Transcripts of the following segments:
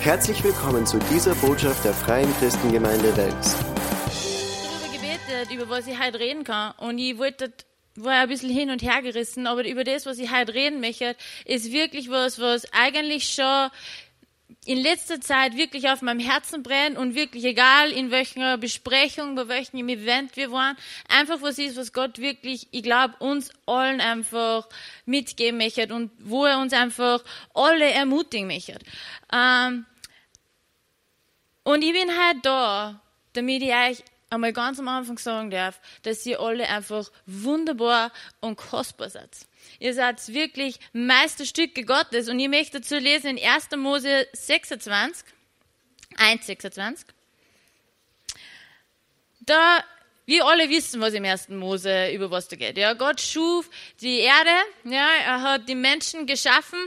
Herzlich willkommen zu dieser Botschaft der Freien Christengemeinde Wels. darüber gebetet, über was ich heute reden kann. Und ich wollte, war ein bisschen hin und her gerissen, aber über das, was ich heute reden möchte, ist wirklich was, was eigentlich schon in letzter Zeit wirklich auf meinem Herzen brennt und wirklich egal in welcher Besprechung, bei welchem Event wir waren, einfach was ist, was Gott wirklich, ich glaube, uns allen einfach mitgeben möchte und wo er uns einfach alle ermutigen möchte. Ähm, und ich bin halt da, damit ich euch einmal ganz am Anfang sagen darf, dass ihr alle einfach wunderbar und kostbar seid. Ihr seid wirklich Meisterstücke Gottes und ich möchte dazu lesen in 1. Mose 26, 1, 26. Da wir alle wissen, was im ersten Mose über was da geht. Ja, Gott schuf die Erde, ja, er hat die Menschen geschaffen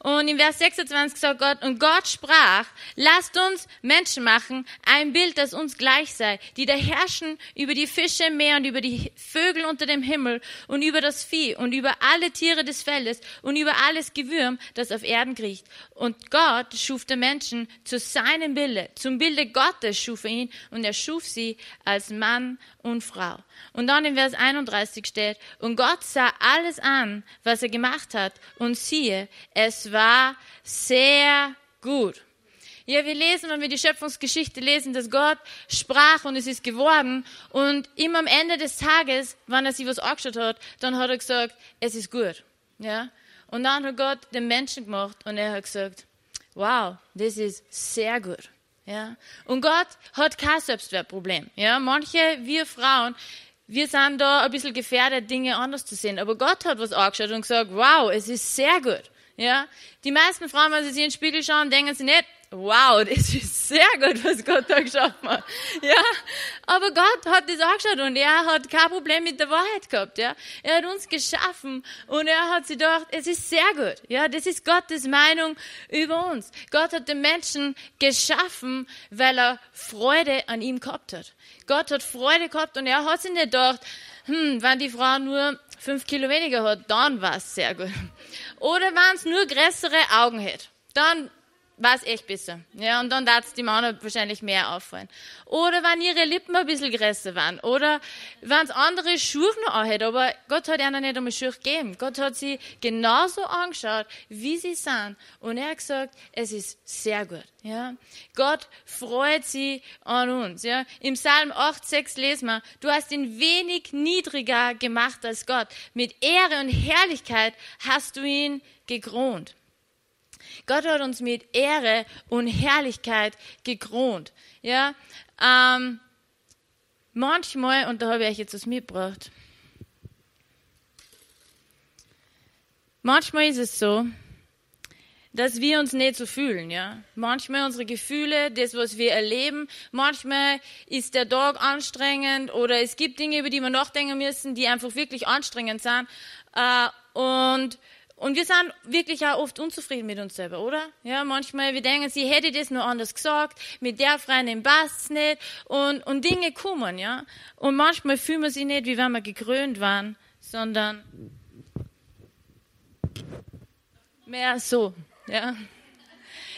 und im Vers 26 sagt Gott, und Gott sprach, lasst uns Menschen machen, ein Bild, das uns gleich sei, die da herrschen über die Fische im Meer und über die Vögel unter dem Himmel und über das Vieh und über alle Tiere des Feldes und über alles Gewürm, das auf Erden kriecht. Und Gott schuf den Menschen zu seinem Bilde, zum Bilde Gottes schuf er ihn und er schuf sie als Mann und Frau. Und dann in Vers 31 steht, und Gott sah alles an, was er gemacht hat, und siehe, es war sehr gut. Ja, wir lesen, wenn wir die Schöpfungsgeschichte lesen, dass Gott sprach und es ist geworden. Und immer am Ende des Tages, wenn er sich was angeschaut hat, dann hat er gesagt, es ist gut. Ja? Und dann hat Gott den Menschen gemacht und er hat gesagt, wow, das ist sehr gut. Ja? Und Gott hat kein Selbstwertproblem. Ja? Manche, wir Frauen, wir sind da ein bisschen gefährdet, Dinge anders zu sehen. Aber Gott hat was angeschaut und gesagt, wow, es ist sehr gut. Ja? Die meisten Frauen, wenn sie sich in den Spiegel schauen, denken sie nicht, wow, das ist sehr gut, was Gott da geschaffen hat. Ja? Aber Gott hat das angeschaut und er hat kein Problem mit der Wahrheit gehabt. Ja? Er hat uns geschaffen und er hat sich gedacht, es ist sehr gut. Ja? Das ist Gottes Meinung über uns. Gott hat den Menschen geschaffen, weil er Freude an ihm gehabt hat. Gott hat Freude gehabt und er hat sich nicht gedacht, hm, wenn die Frau nur fünf Kilo weniger hat, dann war es sehr gut. Oder wenn es nur größere Augen hätte, dann war es echt besser. Ja, und dann darf es die Männer wahrscheinlich mehr auffallen. Oder wenn ihre Lippen ein bisschen größer waren. Oder wenn es andere Schuhe noch anhält. Aber Gott hat ihnen nicht einmal Schuhe gegeben. Gott hat sie genauso angeschaut, wie sie sind. Und er hat gesagt, es ist sehr gut. Ja, Gott freut sich an uns. Ja, im Psalm 8, 6 lesen wir, du hast ihn wenig niedriger gemacht als Gott. Mit Ehre und Herrlichkeit hast du ihn gekront. Gott hat uns mit Ehre und Herrlichkeit gekront. Ja, ähm, manchmal, und da habe ich euch jetzt was mitgebracht, manchmal ist es so, dass wir uns nicht so fühlen, ja. Manchmal unsere Gefühle, das, was wir erleben, manchmal ist der Tag anstrengend oder es gibt Dinge, über die wir nachdenken müssen, die einfach wirklich anstrengend sind. Äh, und und wir sind wirklich auch oft unzufrieden mit uns selber, oder? Ja, manchmal, wir denken, sie hätte das nur anders gesagt, mit der Freundin passt's nicht, und, und Dinge kommen, ja. Und manchmal fühlen wir sie nicht, wie wenn wir gekrönt waren, sondern mehr so, ja.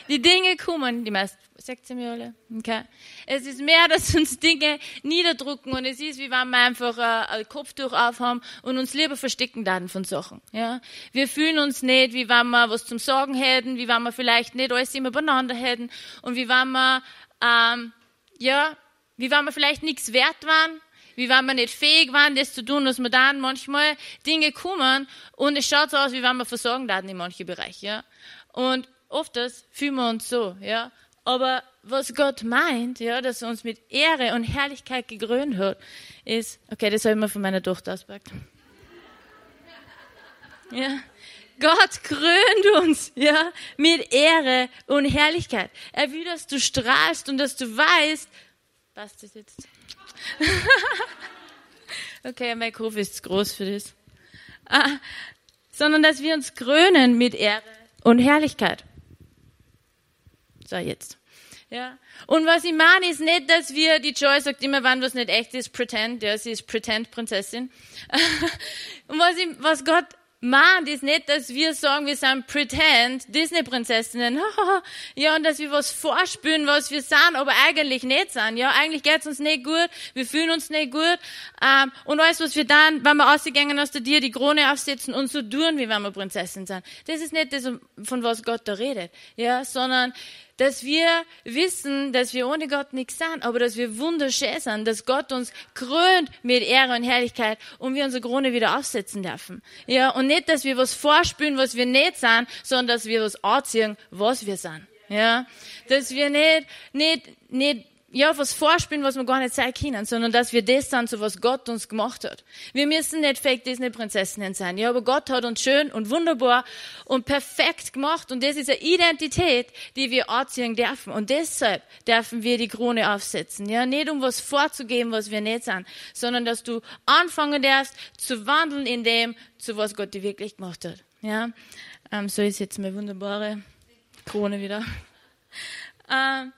Die Dinge kommen, die meisten, sagt sie mir alle, okay. Es ist mehr, dass uns Dinge niederdrucken und es ist, wie wenn wir einfach ein, ein Kopftuch aufhaben und uns lieber verstecken dann von Sachen, ja. Wir fühlen uns nicht, wie wenn wir was zum Sagen hätten, wie wenn wir vielleicht nicht alles immer beieinander hätten und wie wenn wir, ähm, ja, wie wenn wir vielleicht nichts wert waren, wie wenn wir nicht fähig waren, das zu tun, was wir dann manchmal Dinge kommen und es schaut so aus, wie wenn wir versorgen werden in manchen Bereichen, ja. Und oft fühlen wir uns so, ja. Aber was Gott meint, ja, dass er uns mit Ehre und Herrlichkeit gekrönt hat, ist, okay, das habe ich mir von meiner Tochter auspackt. Ja. Gott krönt uns, ja, mit Ehre und Herrlichkeit. Er will, dass du strahlst und dass du weißt, passt das jetzt? okay, mein Kopf ist zu groß für das. Ah, sondern dass wir uns krönen mit Ehre und Herrlichkeit. So, jetzt. Ja. Und was ich meine, ist nicht, dass wir, die Joy sagt immer, wann was nicht echt ist, pretend, ja, sie ist Pretend-Prinzessin. und was, ich, was Gott meint ist nicht, dass wir sagen, wir sind Pretend Disney-Prinzessinnen, ja, und dass wir was vorspüren, was wir sind, aber eigentlich nicht sind, ja, eigentlich geht's uns nicht gut, wir fühlen uns nicht gut, ähm, und alles, was wir dann, wenn wir rausgegangen aus der Tür, die Krone aufsetzen und so tun, wie wenn wir Prinzessin sind, das ist nicht das, von was Gott da redet, ja, sondern dass wir wissen, dass wir ohne Gott nichts sind, aber dass wir wunderschön sind, dass Gott uns krönt mit Ehre und Herrlichkeit und wir unsere Krone wieder aufsetzen dürfen. Ja, und nicht, dass wir was vorspülen, was wir nicht sind, sondern dass wir was anziehen, was wir sind. Ja, dass wir nicht, nicht, nicht ja, was vorspielen, was wir gar nicht sein können, sondern dass wir das sind, so was Gott uns gemacht hat. Wir müssen nicht Fake Disney-Prinzessinnen sein, ja, aber Gott hat uns schön und wunderbar und perfekt gemacht und das ist eine Identität, die wir anziehen dürfen und deshalb dürfen wir die Krone aufsetzen, ja, nicht um was vorzugeben, was wir nicht sind, sondern dass du anfangen darfst zu wandeln in dem, zu was Gott dir wirklich gemacht hat, ja. Ähm, so ist jetzt meine wunderbare Krone wieder. Ähm,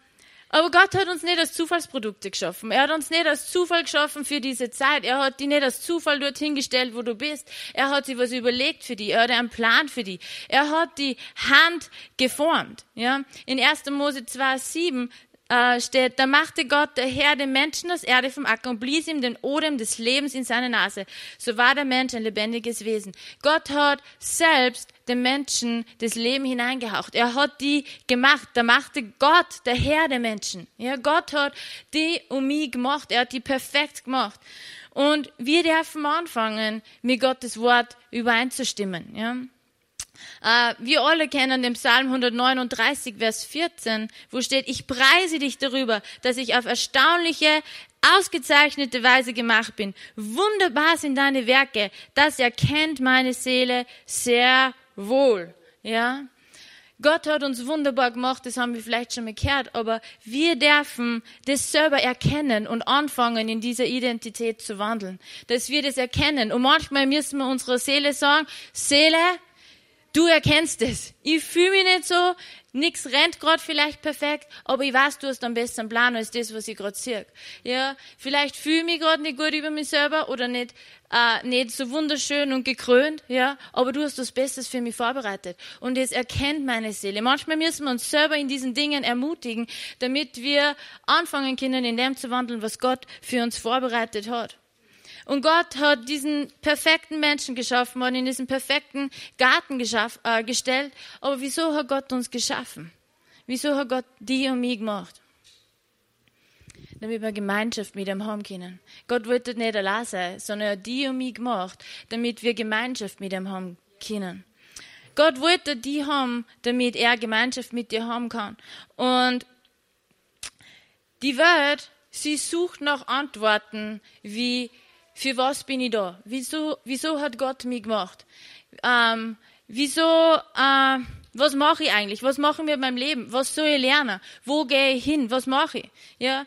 aber Gott hat uns nicht als Zufallsprodukte geschaffen. Er hat uns nicht als Zufall geschaffen für diese Zeit. Er hat dich nicht als Zufall dorthin gestellt, wo du bist. Er hat sich was überlegt für dich. Er hat einen Plan für dich. Er hat die Hand geformt. Ja? In 1. Mose 2, 7 äh, steht, da machte Gott der Herr dem Menschen das Erde vom Acker und blies ihm den Odem des Lebens in seine Nase. So war der Mensch ein lebendiges Wesen. Gott hat selbst dem Menschen das Leben hineingehaucht. Er hat die gemacht. Da machte Gott, der Herr der Menschen. Ja, Gott hat die und mich gemacht. Er hat die perfekt gemacht. Und wir dürfen anfangen, mit Gottes Wort übereinzustimmen. Ja. Uh, wir alle kennen den Psalm 139, Vers 14, wo steht, ich preise dich darüber, dass ich auf erstaunliche, ausgezeichnete Weise gemacht bin. Wunderbar sind deine Werke. Das erkennt meine Seele sehr wohl. Ja? Gott hat uns wunderbar gemacht, das haben wir vielleicht schon gehört, aber wir dürfen das selber erkennen und anfangen, in dieser Identität zu wandeln. Dass wir das erkennen. Und manchmal müssen wir unserer Seele sagen, Seele, Du erkennst es. Ich fühle mich nicht so, nix rennt gerade vielleicht perfekt, aber ich weiß, du hast einen besseren Plan als das, was ich gerade sehe. Ja, vielleicht fühle ich mich gerade nicht gut über mich selber oder nicht, äh, nicht so wunderschön und gekrönt, ja, aber du hast das Bestes für mich vorbereitet. Und es erkennt meine Seele. Manchmal müssen wir uns selber in diesen Dingen ermutigen, damit wir anfangen können, in dem zu wandeln, was Gott für uns vorbereitet hat. Und Gott hat diesen perfekten Menschen geschaffen und in diesen perfekten Garten geschaff, äh, gestellt. Aber wieso hat Gott uns geschaffen? Wieso hat Gott die und mich gemacht? Damit wir Gemeinschaft mit ihm haben können. Gott wollte nicht allein sein, sondern er hat die und mich gemacht, damit wir Gemeinschaft mit ihm haben können. Gott wollte die haben, damit er Gemeinschaft mit dir haben kann. Und die Welt, sie sucht nach Antworten wie für was bin ich da? Wieso, wieso hat Gott mich gemacht? Ähm, wieso, äh, was mache ich eigentlich? Was machen wir in meinem Leben? Was soll ich lernen? Wo gehe ich hin? Was mache ich? Ja,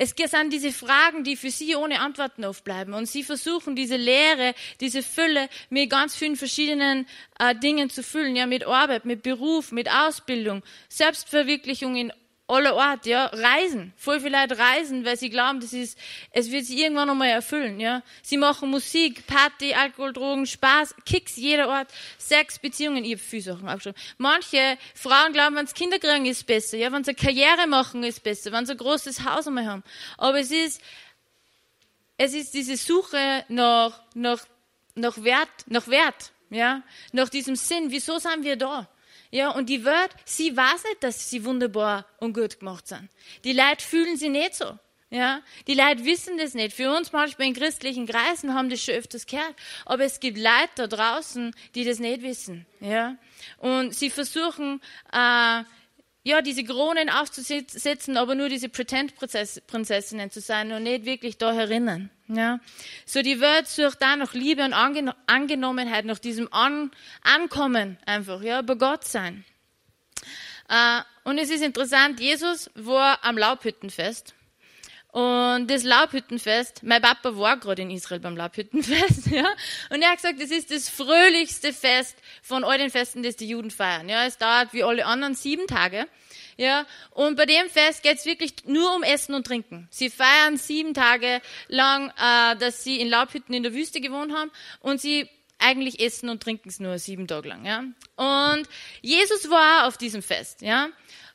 es sind diese Fragen, die für sie ohne Antworten aufbleiben. Und sie versuchen, diese Lehre, diese Fülle mit ganz vielen verschiedenen äh, Dingen zu füllen. Ja, mit Arbeit, mit Beruf, mit Ausbildung, Selbstverwirklichung in aller Ort, ja, reisen. Voll viele Leute reisen, weil sie glauben, das ist, es wird sich irgendwann einmal erfüllen, ja. Sie machen Musik, Party, Alkohol, Drogen, Spaß, Kicks, jeder Ort, Sex, Beziehungen, ich habe viele Sachen schon. Manche Frauen glauben, wenn sie Kinder kriegen, ist besser, ja, wenn sie Karriere machen, ist besser, wenn sie ein großes Haus einmal haben. Aber es ist, es ist diese Suche nach, nach, nach Wert, nach Wert, ja, nach diesem Sinn. Wieso sind wir da? Ja, und die Welt, sie weiß nicht, dass sie wunderbar und gut gemacht sind. Die Leute fühlen sie nicht so. Ja, die Leute wissen das nicht. Für uns manchmal in christlichen Kreisen haben das schon öfters gehört. Aber es gibt Leute da draußen, die das nicht wissen. Ja, und sie versuchen, äh, ja, diese Kronen aufzusetzen, aber nur diese Pretend-Prinzessinnen zu sein und nicht wirklich da herinnen. Ja. So die Welt sucht da nach Liebe und Angen Angenommenheit, nach diesem An Ankommen einfach, ja, bei Gott sein. Äh, und es ist interessant, Jesus war am Laubhüttenfest. Und das Laubhüttenfest, mein Papa war gerade in Israel beim Laubhüttenfest, ja. Und er hat gesagt, das ist das fröhlichste Fest von all den Festen, das die Juden feiern, ja. Es dauert wie alle anderen sieben Tage. Ja, und bei dem Fest geht's wirklich nur um Essen und Trinken. Sie feiern sieben Tage lang, äh, dass sie in Laubhütten in der Wüste gewohnt haben und sie eigentlich essen und trinken es nur sieben Tage lang. Ja? Und Jesus war auf diesem Fest. Ja?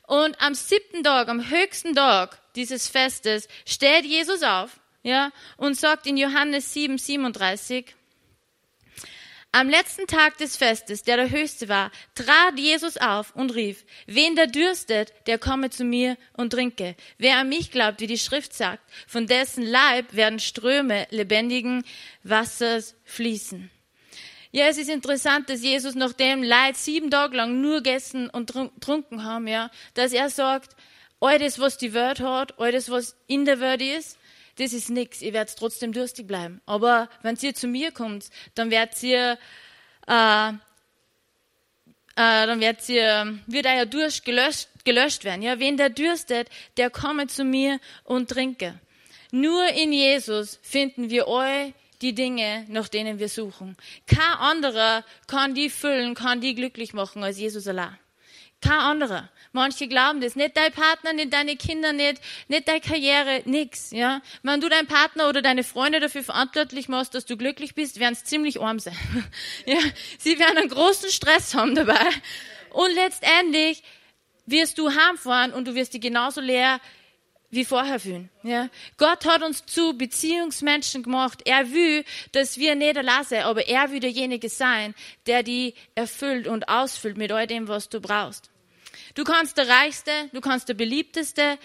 Und am siebten Tag, am höchsten Tag dieses Festes, steht Jesus auf ja, und sagt in Johannes 7, 37, am letzten Tag des Festes, der der höchste war, trat Jesus auf und rief, wen der dürstet, der komme zu mir und trinke. Wer an mich glaubt, wie die Schrift sagt, von dessen Leib werden Ströme lebendigen Wassers fließen. Ja, es ist interessant, dass Jesus nach dem Leid sieben Tage lang nur gegessen und trunken haben, ja, dass er sagt, all das, was die Welt hat, all das, was in der Welt ist, das ist nix, ihr werdet trotzdem durstig bleiben. Aber wenn ihr zu mir kommt, dann werdet ihr, äh, äh, dann werdet ihr, wird euer Durst gelöscht, gelöscht werden. Ja, wen der dürstet, der komme zu mir und trinke. Nur in Jesus finden wir all die Dinge, nach denen wir suchen. Kein anderer kann die füllen, kann die glücklich machen als Jesus allein. Kein anderer. Manche glauben das. Nicht dein Partner, nicht deine Kinder, nicht, nicht deine Karriere, nix, ja. Wenn du deinen Partner oder deine Freunde dafür verantwortlich machst, dass du glücklich bist, werden sie ziemlich arm sein. ja. Sie werden einen großen Stress haben dabei. Und letztendlich wirst du heimfahren und du wirst dich genauso leer wie vorher fühlen. Ja? Gott hat uns zu Beziehungsmenschen gemacht. Er will, dass wir nicht lassen, aber er will derjenige sein, der die erfüllt und ausfüllt mit all dem, was du brauchst. Du kannst der Reichste, du kannst der Beliebteste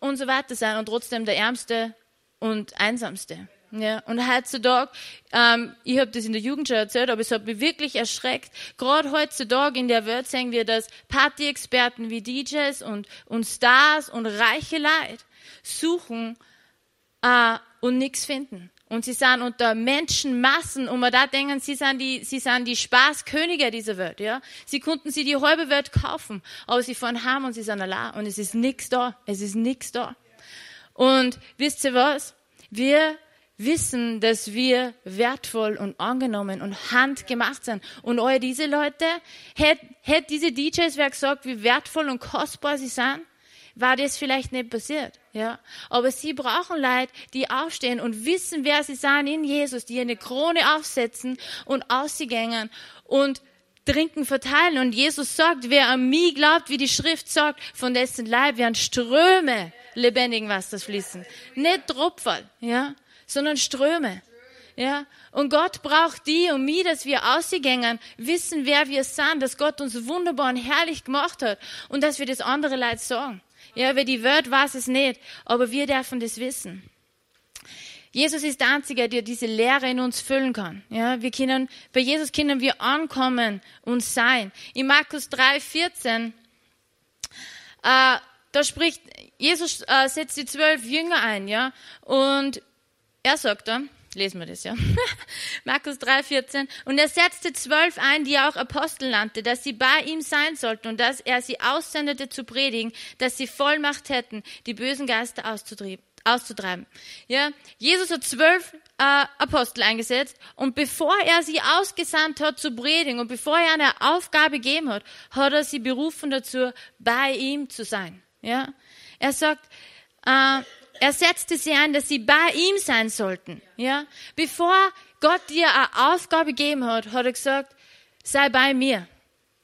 und so weiter sein und trotzdem der Ärmste und Einsamste. Ja, und heutzutage, ähm, ich habe das in der Jugend schon erzählt, aber es hat mich wirklich erschreckt. Gerade heutzutage in der Welt sehen wir, dass Party-Experten wie DJs und, und Stars und reiche Leute suchen äh, und nichts finden. Und sie sind unter Menschenmassen und man da denken, sie sind die, sie sind die Spaßkönige dieser Welt, ja. Sie konnten sie die halbe Welt kaufen, aber sie fahren heim und sie sind allein und es ist nichts da. Es ist nichts da. Und wisst ihr was? Wir wissen, dass wir wertvoll und angenommen und handgemacht sind. Und all diese Leute, hätte hätt diese DJs wer gesagt, wie wertvoll und kostbar sie sind, war das vielleicht nicht passiert. Ja, aber sie brauchen Leute, die aufstehen und wissen, wer sie sind in Jesus, die eine Krone aufsetzen und ausgängen und trinken verteilen. Und Jesus sagt, wer an mich glaubt, wie die Schrift sagt, von dessen Leib werden Ströme lebendigen Wassers fließen. Nicht Tropfen, ja, sondern Ströme. Ja, und Gott braucht die und mich, dass wir ausgängen, wissen, wer wir sind, dass Gott uns wunderbar und herrlich gemacht hat und dass wir das andere Leid sagen. Ja, wer die Welt weiß es nicht, aber wir dürfen das wissen. Jesus ist der Einzige, der diese Lehre in uns füllen kann. Ja, wir können, bei Jesus können wir ankommen und sein. In Markus 3, 14, äh, da spricht, Jesus äh, setzt die zwölf Jünger ein, ja, und er sagt da, lesen wir das, ja. Markus 3, 14. Und er setzte zwölf ein, die er auch Apostel nannte, dass sie bei ihm sein sollten und dass er sie aussendete zu predigen, dass sie Vollmacht hätten, die bösen Geister auszutreiben. Ja, Jesus hat zwölf äh, Apostel eingesetzt und bevor er sie ausgesandt hat zu predigen und bevor er eine Aufgabe gegeben hat, hat er sie berufen dazu, bei ihm zu sein. Ja, er sagt, äh, er setzte sie ein, dass sie bei ihm sein sollten. Ja? Bevor Gott dir eine Aufgabe gegeben hat, hat er gesagt, sei bei mir.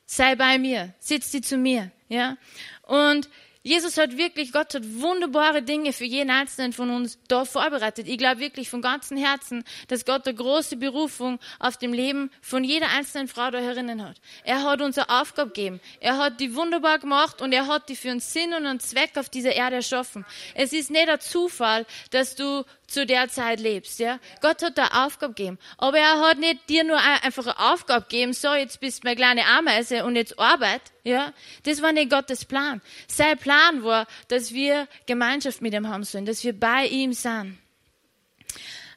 Sei bei mir. Sitz sie zu mir. Ja? Und Jesus hat wirklich, Gott hat wunderbare Dinge für jeden Einzelnen von uns da vorbereitet. Ich glaube wirklich von ganzem Herzen, dass Gott eine große Berufung auf dem Leben von jeder einzelnen Frau da herinnen hat. Er hat uns eine Aufgabe gegeben. Er hat die wunderbar gemacht und er hat die für einen Sinn und einen Zweck auf dieser Erde erschaffen. Es ist nicht ein Zufall, dass du zu der Zeit lebst. Ja? Gott hat da Aufgabe gegeben. Aber er hat nicht dir nur einfach eine Aufgabe gegeben, so jetzt bist du meine kleine Ameise und jetzt Arbeit. Ja? Das war nicht Gottes Plan. Sein Plan war, dass wir Gemeinschaft mit ihm haben sollen, dass wir bei ihm sind.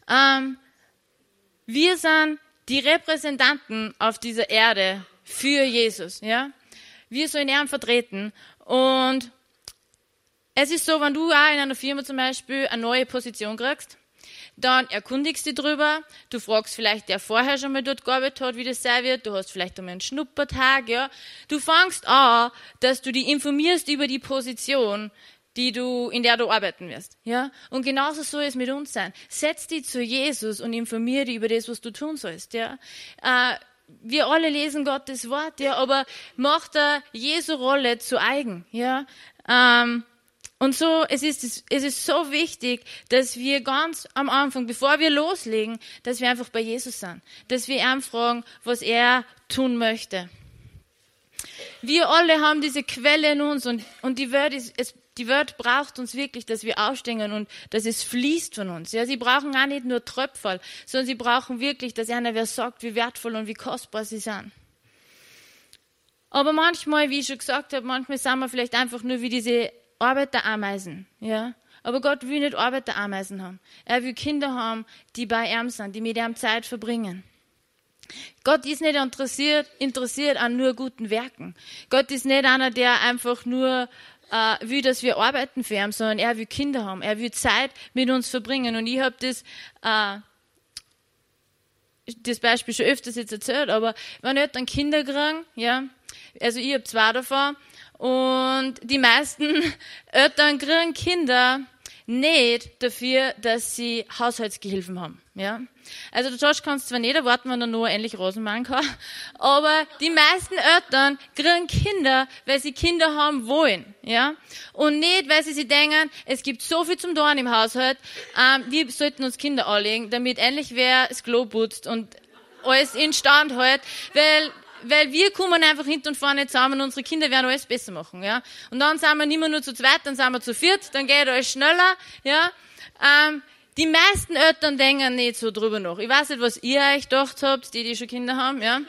Ähm, wir sind die Repräsentanten auf dieser Erde für Jesus. Ja? Wir sollen ihn vertreten und es ist so, wenn du auch in einer Firma zum Beispiel eine neue Position kriegst, dann erkundigst du dich drüber, du fragst vielleicht, der vorher schon mal dort gearbeitet hat, wie das sein wird, du hast vielleicht einmal einen Schnuppertag, ja. Du fangst an, dass du dich informierst über die Position, die du, in der du arbeiten wirst. Ja? Und genauso soll es mit uns sein. Setz dich zu Jesus und informiere dich über das, was du tun sollst. Ja? Äh, wir alle lesen Gottes Wort, ja, aber mach da Jesu Rolle zu eigen, ja. Ähm, und so, es ist, es ist so wichtig, dass wir ganz am Anfang, bevor wir loslegen, dass wir einfach bei Jesus sind. Dass wir ihn fragen, was er tun möchte. Wir alle haben diese Quelle in uns und, und die Welt ist, es, die Welt braucht uns wirklich, dass wir aufstehen und dass es fließt von uns. Ja, sie brauchen auch nicht nur Tröpfel, sondern sie brauchen wirklich, dass einer wer sagt, wie wertvoll und wie kostbar sie sind. Aber manchmal, wie ich schon gesagt habe, manchmal sind wir vielleicht einfach nur wie diese Arbeiterameisen, ja. Aber Gott will nicht Arbeiterameisen haben. Er will Kinder haben, die bei ihm sind, die mit ihm Zeit verbringen. Gott ist nicht interessiert, interessiert an nur guten Werken. Gott ist nicht einer, der einfach nur äh, will, dass wir arbeiten für ihn, sondern er will Kinder haben. Er will Zeit mit uns verbringen. Und ich habe das, äh, das Beispiel schon öfters jetzt erzählt, aber wenn Eltern Kinder kriegen, ja, also ich habe zwei davon, und die meisten Eltern kriegen Kinder nicht dafür, dass sie Haushaltsgehilfen haben. Ja? Also der Josh kann es zwar nicht erwarten, wenn er nur endlich Rosen machen kann, aber die meisten Eltern kriegen Kinder, weil sie Kinder haben wollen. Ja? Und nicht, weil sie sich denken, es gibt so viel zum Dorn im Haushalt, ähm, wir sollten uns Kinder anlegen, damit endlich wer das Klo putzt und alles instand hält, weil weil wir kommen einfach hinten und vorne zusammen, unsere Kinder werden alles besser machen, ja. Und dann sind wir nicht mehr nur zu zweit, dann sind wir zu viert, dann geht alles schneller, ja. Ähm, die meisten Eltern denken nicht so drüber nach. Ich weiß nicht, was ihr euch gedacht habt, die, die schon Kinder haben, ja.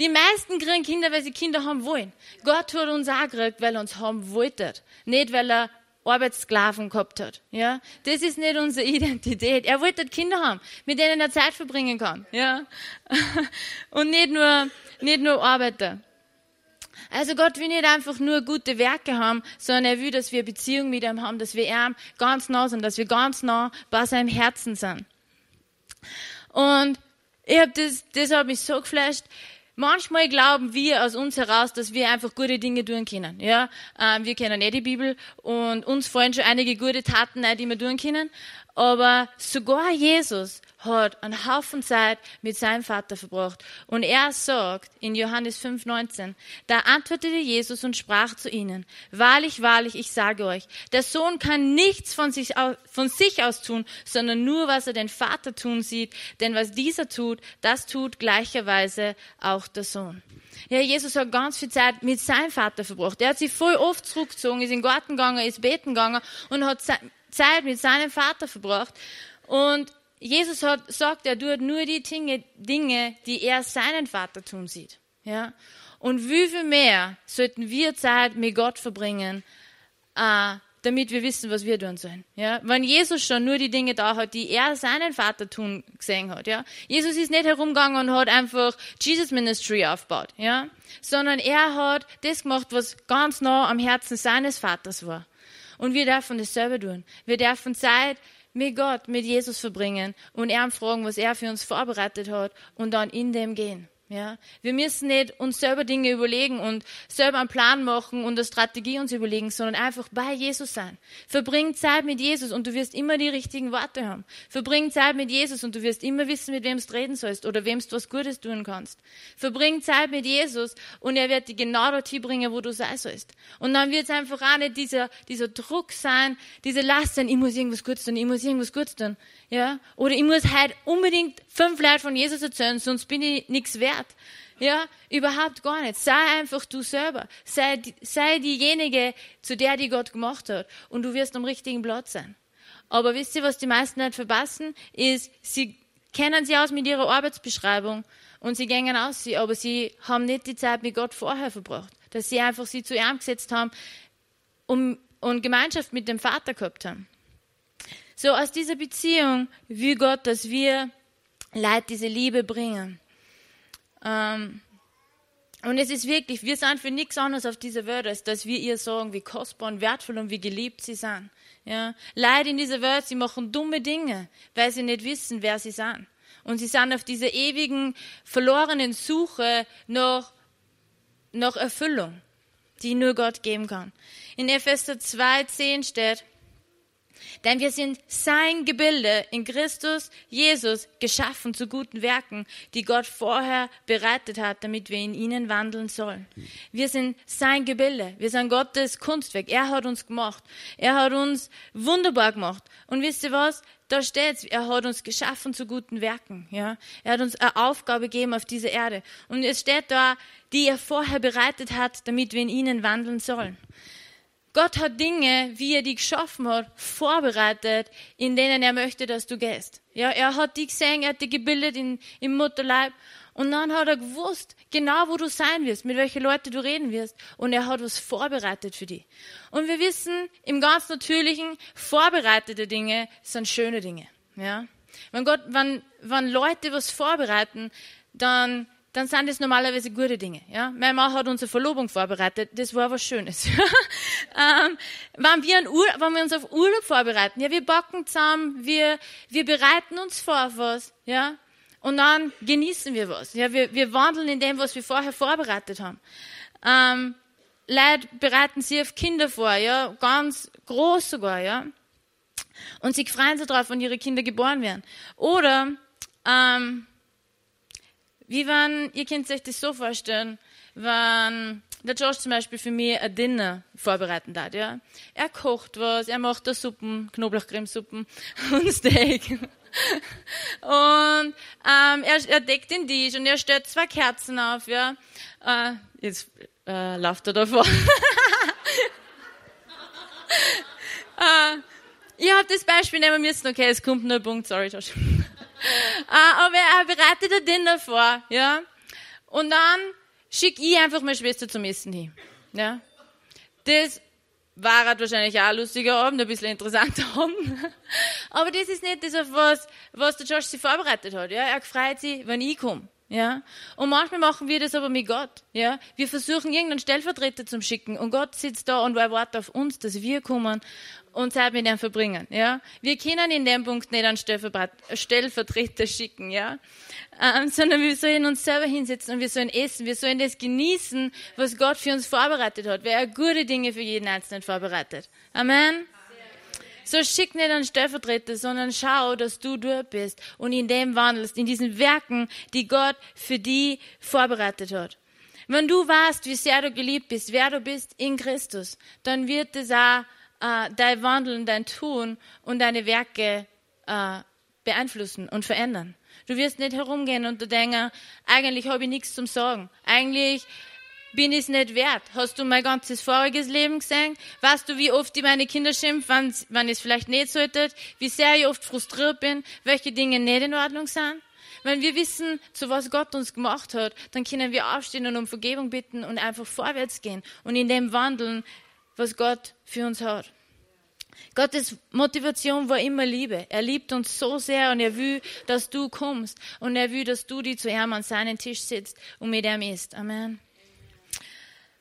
Die meisten kriegen Kinder, weil sie Kinder haben wollen. Gott hat uns auch gekriegt, weil er uns haben wollte. Nicht, weil er Arbeitssklaven gehabt hat. Ja, das ist nicht unsere Identität. Er wollte Kinder haben, mit denen er Zeit verbringen kann. Ja, und nicht nur nicht nur Arbeiter. Also Gott will nicht einfach nur gute Werke haben, sondern er will, dass wir Beziehung mit ihm haben, dass wir ihm ganz nah sind, dass wir ganz nah bei seinem Herzen sind. Und ich hab das, das hat mich so geflasht. Manchmal glauben wir aus uns heraus, dass wir einfach gute Dinge tun können. Ja, ähm, wir kennen eh die Bibel und uns fallen schon einige gute Taten ein, die wir tun können. Aber sogar Jesus hat einen Haufen Zeit mit seinem Vater verbracht. Und er sagt in Johannes 5,19, da antwortete Jesus und sprach zu ihnen, wahrlich, wahrlich, ich sage euch, der Sohn kann nichts von sich, aus, von sich aus tun, sondern nur, was er den Vater tun sieht. Denn was dieser tut, das tut gleicherweise auch der Sohn. Ja, Jesus hat ganz viel Zeit mit seinem Vater verbracht. Er hat sich voll oft zurückgezogen, ist in den Garten gegangen, ist beten gegangen und hat Zeit mit seinem Vater verbracht. Und Jesus hat, sagt, er tut nur die Dinge, Dinge, die er seinen Vater tun sieht. Ja? Und wie viel mehr sollten wir Zeit mit Gott verbringen, äh, damit wir wissen, was wir tun sollen. Ja? Wenn Jesus schon nur die Dinge da hat, die er seinen Vater tun gesehen hat. Ja? Jesus ist nicht herumgegangen und hat einfach Jesus Ministry aufgebaut, ja? sondern er hat das gemacht, was ganz nah am Herzen seines Vaters war. Und wir dürfen das selber tun. Wir dürfen Zeit mit Gott, mit Jesus verbringen und er fragen, was er für uns vorbereitet hat und dann in dem gehen. Ja, wir müssen nicht uns selber Dinge überlegen und selber einen Plan machen und eine Strategie uns überlegen, sondern einfach bei Jesus sein. Verbring Zeit mit Jesus und du wirst immer die richtigen Worte haben. Verbring Zeit mit Jesus und du wirst immer wissen, mit wem du reden sollst oder wem du was Gutes tun kannst. Verbring Zeit mit Jesus und er wird dich genau dorthin bringen, wo du sein sollst. Und dann wird es einfach auch nicht dieser, dieser Druck sein, diese Last sein, ich muss irgendwas Gutes tun, ich muss irgendwas Gutes tun. Ja? Oder ich muss halt unbedingt fünf Leute von Jesus erzählen, sonst bin ich nichts wert. Ja, überhaupt gar nicht. Sei einfach du selber. Sei, sei diejenige, zu der die Gott gemacht hat. Und du wirst am richtigen Platz sein. Aber wisst ihr, was die meisten nicht verpassen? Ist, sie kennen sie aus mit ihrer Arbeitsbeschreibung und sie gehen aus sie, aber sie haben nicht die Zeit mit Gott vorher verbracht. Dass sie einfach sie zu ihm gesetzt haben um, und Gemeinschaft mit dem Vater gehabt haben. So aus dieser Beziehung will Gott, dass wir Leid diese Liebe bringen. Ähm, und es ist wirklich, wir sind für nichts anderes auf dieser Welt, als dass wir ihr sagen, wie kostbar und wertvoll und wie geliebt sie sind. Ja? Leute in dieser Welt, sie machen dumme Dinge, weil sie nicht wissen, wer sie sind. Und sie sind auf dieser ewigen, verlorenen Suche nach, nach Erfüllung. die nur Gott geben kann. In Epheser 2, 10 steht, denn wir sind sein Gebilde in Christus Jesus geschaffen zu guten Werken, die Gott vorher bereitet hat, damit wir in ihnen wandeln sollen. Wir sind sein Gebilde. Wir sind Gottes Kunstwerk. Er hat uns gemacht. Er hat uns wunderbar gemacht. Und wisst ihr was? Da steht's. Er hat uns geschaffen zu guten Werken. Ja? Er hat uns eine Aufgabe gegeben auf dieser Erde. Und es steht da, die er vorher bereitet hat, damit wir in ihnen wandeln sollen. Gott hat Dinge, wie er die geschaffen hat, vorbereitet, in denen er möchte, dass du gehst. Ja, er hat die gesehen, er hat die gebildet in, im Mutterleib. Und dann hat er gewusst, genau wo du sein wirst, mit welchen Leuten du reden wirst. Und er hat was vorbereitet für dich. Und wir wissen, im ganz Natürlichen, vorbereitete Dinge sind schöne Dinge. Ja? Wenn Gott, wenn, wenn Leute was vorbereiten, dann dann sind das normalerweise gute Dinge. Ja? Mein Mann hat unsere Verlobung vorbereitet, das war was Schönes. ähm, wenn, wir wenn wir uns auf Urlaub vorbereiten, ja, wir backen zusammen, wir, wir bereiten uns vor auf was, ja, und dann genießen wir was. Ja, wir, wir wandeln in dem, was wir vorher vorbereitet haben. Ähm, Leute bereiten sich auf Kinder vor, ja, ganz groß sogar, ja. Und sie freuen sich darauf, wenn ihre Kinder geboren werden. Oder ähm, wie wenn, ihr könnt euch das so vorstellen, wenn der Josh zum Beispiel für mich ein Dinner vorbereiten hat, ja. Er kocht was, er macht da Suppen, Knoblauchcremesuppen und Steak. Und ähm, er, er deckt den Tisch und er stellt zwei Kerzen auf, ja. Äh, jetzt äh, läuft er davor. äh, ich habe das Beispiel nehmen müssen, okay, es kommt nur ein Punkt, sorry Josh. Ah, aber er bereitet ein Dinner vor, ja. Und dann schicke ich einfach meine Schwester zum Essen hin, ja. Das war halt wahrscheinlich auch ein lustiger Abend, ein bisschen interessanter Abend. Aber das ist nicht das, auf was, was der Josh sich vorbereitet hat, ja. Er freut sich, wenn ich komme. Ja? Und manchmal machen wir das aber mit Gott. Ja? Wir versuchen irgendeinen Stellvertreter zu schicken und Gott sitzt da und er wartet auf uns, dass wir kommen und Zeit mit ihm verbringen. Ja? Wir können in dem Punkt nicht einen Stellvertreter schicken, ja? Ähm, sondern wir sollen uns selber hinsetzen und wir sollen essen. Wir sollen das genießen, was Gott für uns vorbereitet hat, weil er gute Dinge für jeden Einzelnen vorbereitet. Amen. So schick nicht einen Stellvertreter, sondern schau, dass du dort bist und in dem wandelst, in diesen Werken, die Gott für die vorbereitet hat. Wenn du weißt, wie sehr du geliebt bist, wer du bist in Christus, dann wird es auch äh, dein Wandeln, dein Tun und deine Werke äh, beeinflussen und verändern. Du wirst nicht herumgehen und du denken, eigentlich habe ich nichts zum Sagen. Eigentlich bin ich nicht wert. Hast du mein ganzes voriges Leben gesehen? Weißt du, wie oft ich meine Kinder schimpfe, wenn, wenn ich es vielleicht nicht sollte? Wie sehr ich oft frustriert bin, welche Dinge nicht in Ordnung sind? Wenn wir wissen, zu was Gott uns gemacht hat, dann können wir aufstehen und um Vergebung bitten und einfach vorwärts gehen und in dem wandeln, was Gott für uns hat. Gottes Motivation war immer Liebe. Er liebt uns so sehr und er will, dass du kommst und er will, dass du die zu ihm an seinen Tisch sitzt und mit ihm isst. Amen.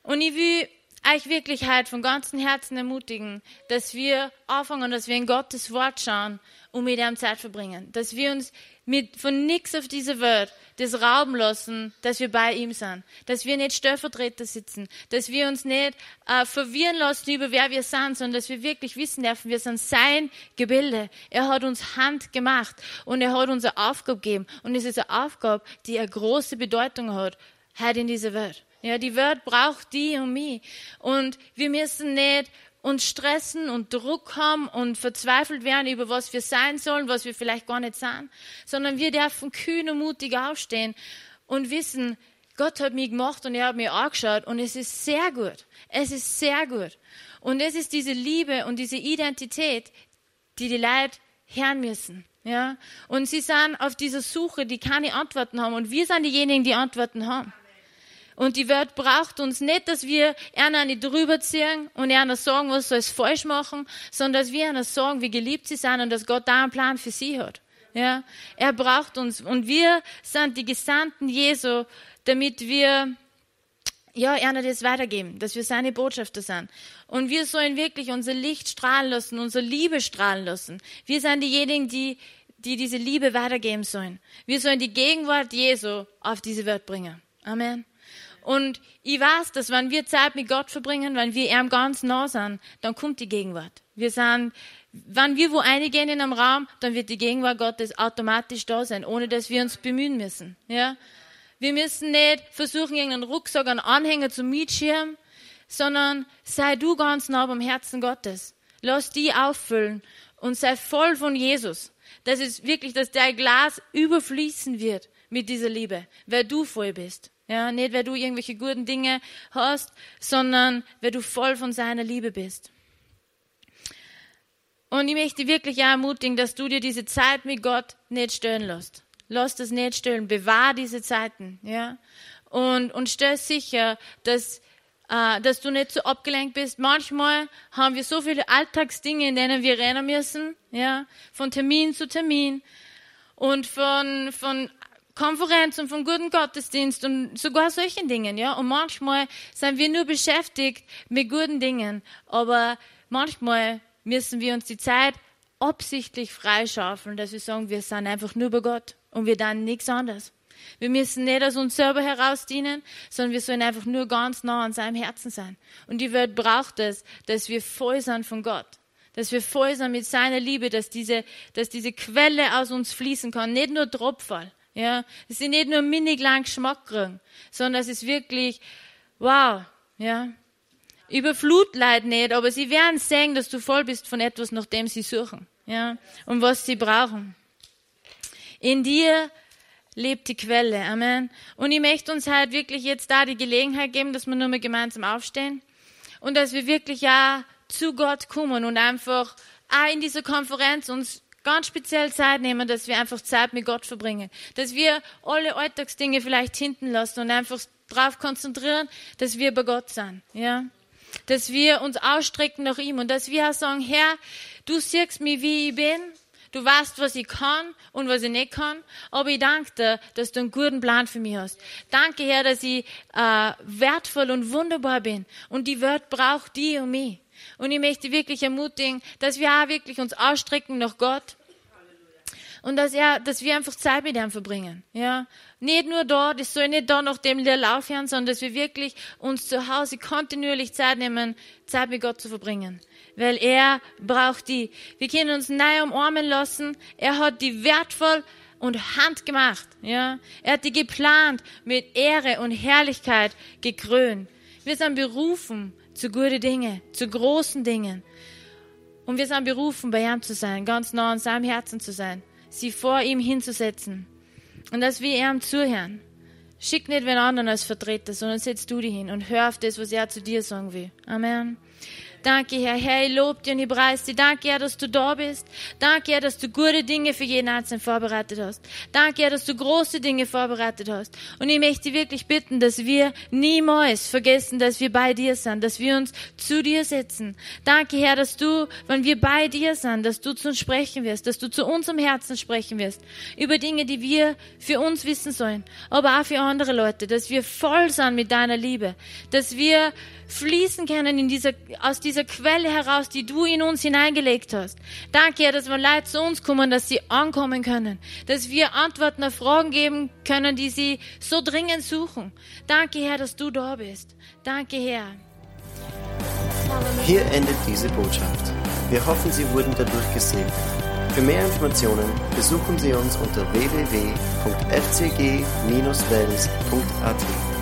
Und ich will euch wirklich halt von ganzem Herzen ermutigen, dass wir anfangen, dass wir in Gottes Wort schauen und mit ihm Zeit verbringen. Dass wir uns mit, von nichts auf dieser Welt das rauben lassen, dass wir bei ihm sind. Dass wir nicht Stellvertreter sitzen. Dass wir uns nicht äh, verwirren lassen über wer wir sind, sondern dass wir wirklich wissen dürfen, wir sind sein Gebilde. Er hat uns Hand gemacht und er hat uns eine Aufgabe gegeben. Und es ist eine Aufgabe, die eine große Bedeutung hat, heute in dieser Welt. Ja, die Welt braucht die und mich. Und wir müssen nicht uns stressen und Druck haben und verzweifelt werden über was wir sein sollen, was wir vielleicht gar nicht sind, sondern wir dürfen kühn und mutig aufstehen und wissen, Gott hat mich gemacht und er hat mich angeschaut und es ist sehr gut. Es ist sehr gut. Und es ist diese Liebe und diese Identität, die die Leute hören müssen. Ja? Und sie sind auf dieser Suche, die keine Antworten haben und wir sind diejenigen, die Antworten haben. Und die Welt braucht uns nicht, dass wir einer drüber ziehen und einer sagen, was soll es falsch machen, sondern dass wir einer sagen, wie geliebt sie sind und dass Gott da einen Plan für sie hat. Ja, er braucht uns und wir sind die Gesandten Jesu, damit wir ja, einer das weitergeben, dass wir seine Botschafter sind. Und wir sollen wirklich unser Licht strahlen lassen, unsere Liebe strahlen lassen. Wir sind diejenigen, die, die diese Liebe weitergeben sollen. Wir sollen die Gegenwart Jesu auf diese Welt bringen. Amen. Und ich weiß, dass wenn wir Zeit mit Gott verbringen, wenn wir ihm ganz nah sind, dann kommt die Gegenwart. Wir sind, wenn wir wo eingehen in einem Raum, dann wird die Gegenwart Gottes automatisch da sein, ohne dass wir uns bemühen müssen. Ja? Wir müssen nicht versuchen, irgendeinen Rucksack, einen Anhänger zu mitschirmen, sondern sei du ganz nah beim Herzen Gottes. Lass die auffüllen und sei voll von Jesus. Das ist wirklich, dass dein Glas überfließen wird mit dieser Liebe, weil du voll bist. Ja, nicht weil du irgendwelche guten Dinge hast, sondern weil du voll von seiner Liebe bist. Und ich möchte wirklich ermutigen, dass du dir diese Zeit mit Gott nicht stören lässt. Lass das nicht stören. Bewahr diese Zeiten, ja. Und, und stell sicher, dass, äh, dass du nicht so abgelenkt bist. Manchmal haben wir so viele Alltagsdinge, in denen wir rennen müssen, ja. Von Termin zu Termin. Und von, von Konferenz und vom guten Gottesdienst und sogar solchen Dingen, ja. Und manchmal sind wir nur beschäftigt mit guten Dingen, aber manchmal müssen wir uns die Zeit absichtlich freischaufeln, dass wir sagen, wir sind einfach nur bei Gott und wir dann nichts anderes. Wir müssen nicht aus uns selber heraus dienen, sondern wir sollen einfach nur ganz nah an seinem Herzen sein. Und die Welt braucht es, dass wir voll sind von Gott. Dass wir voll sind mit seiner Liebe, dass diese, dass diese Quelle aus uns fließen kann. Nicht nur Tropfall, ja, dass sie nicht nur mini lang Geschmack sondern es ist wirklich, wow, ja. Überflut leid nicht, aber sie werden sehen, dass du voll bist von etwas, nach dem sie suchen, ja, und was sie brauchen. In dir lebt die Quelle, Amen. Und ich möchte uns halt wirklich jetzt da die Gelegenheit geben, dass wir nur mal gemeinsam aufstehen und dass wir wirklich ja zu Gott kommen und einfach auch in dieser Konferenz uns ganz speziell Zeit nehmen, dass wir einfach Zeit mit Gott verbringen. Dass wir alle Alltagsdinge vielleicht hinten lassen und einfach darauf konzentrieren, dass wir bei Gott sind. Ja? Dass wir uns ausstrecken nach ihm und dass wir auch sagen, Herr, du siehst mich, wie ich bin. Du weißt, was ich kann und was ich nicht kann. Aber ich danke dir, dass du einen guten Plan für mich hast. Danke, Herr, dass ich äh, wertvoll und wunderbar bin. Und die Welt braucht die und mich. Und ich möchte wirklich ermutigen, dass wir auch wirklich uns ausstrecken nach Gott. Und dass, er, dass wir einfach Zeit mit ihm verbringen. Ja? Nicht nur da, das soll nicht da nach dem Lied laufen, sondern dass wir wirklich uns zu Hause kontinuierlich Zeit nehmen, Zeit mit Gott zu verbringen. Weil er braucht die. Wir können uns neu umarmen lassen. Er hat die wertvoll und handgemacht. Ja? Er hat die geplant, mit Ehre und Herrlichkeit gekrönt. Wir sind berufen, zu guten Dingen, zu großen Dingen. Und wir sind berufen, bei ihm zu sein, ganz nah an seinem Herzen zu sein, sie vor ihm hinzusetzen. Und dass wir ihm zuhören. Schick nicht wen anderen als Vertreter, sondern setz du dich hin und hör auf das, was er zu dir sagen will. Amen. Danke, Herr. Herr, ich lobe dir und ich preise dir. Danke, Herr, dass du da bist. Danke, Herr, dass du gute Dinge für jeden Einzelnen vorbereitet hast. Danke, Herr, dass du große Dinge vorbereitet hast. Und ich möchte wirklich bitten, dass wir niemals vergessen, dass wir bei dir sind, dass wir uns zu dir setzen. Danke, Herr, dass du, wenn wir bei dir sind, dass du zu uns sprechen wirst, dass du zu unserem Herzen sprechen wirst. Über Dinge, die wir für uns wissen sollen, aber auch für andere Leute, dass wir voll sind mit deiner Liebe, dass wir fließen können in dieser, aus dieser Quelle heraus, die du in uns hineingelegt hast. Danke, Herr, dass wir Leute zu uns kommen, dass sie ankommen können, dass wir Antworten auf Fragen geben können, die sie so dringend suchen. Danke, Herr, dass du da bist. Danke, Herr. Hier endet diese Botschaft. Wir hoffen, Sie wurden dadurch gesegnet. Für mehr Informationen besuchen Sie uns unter www.fcg-wells.at.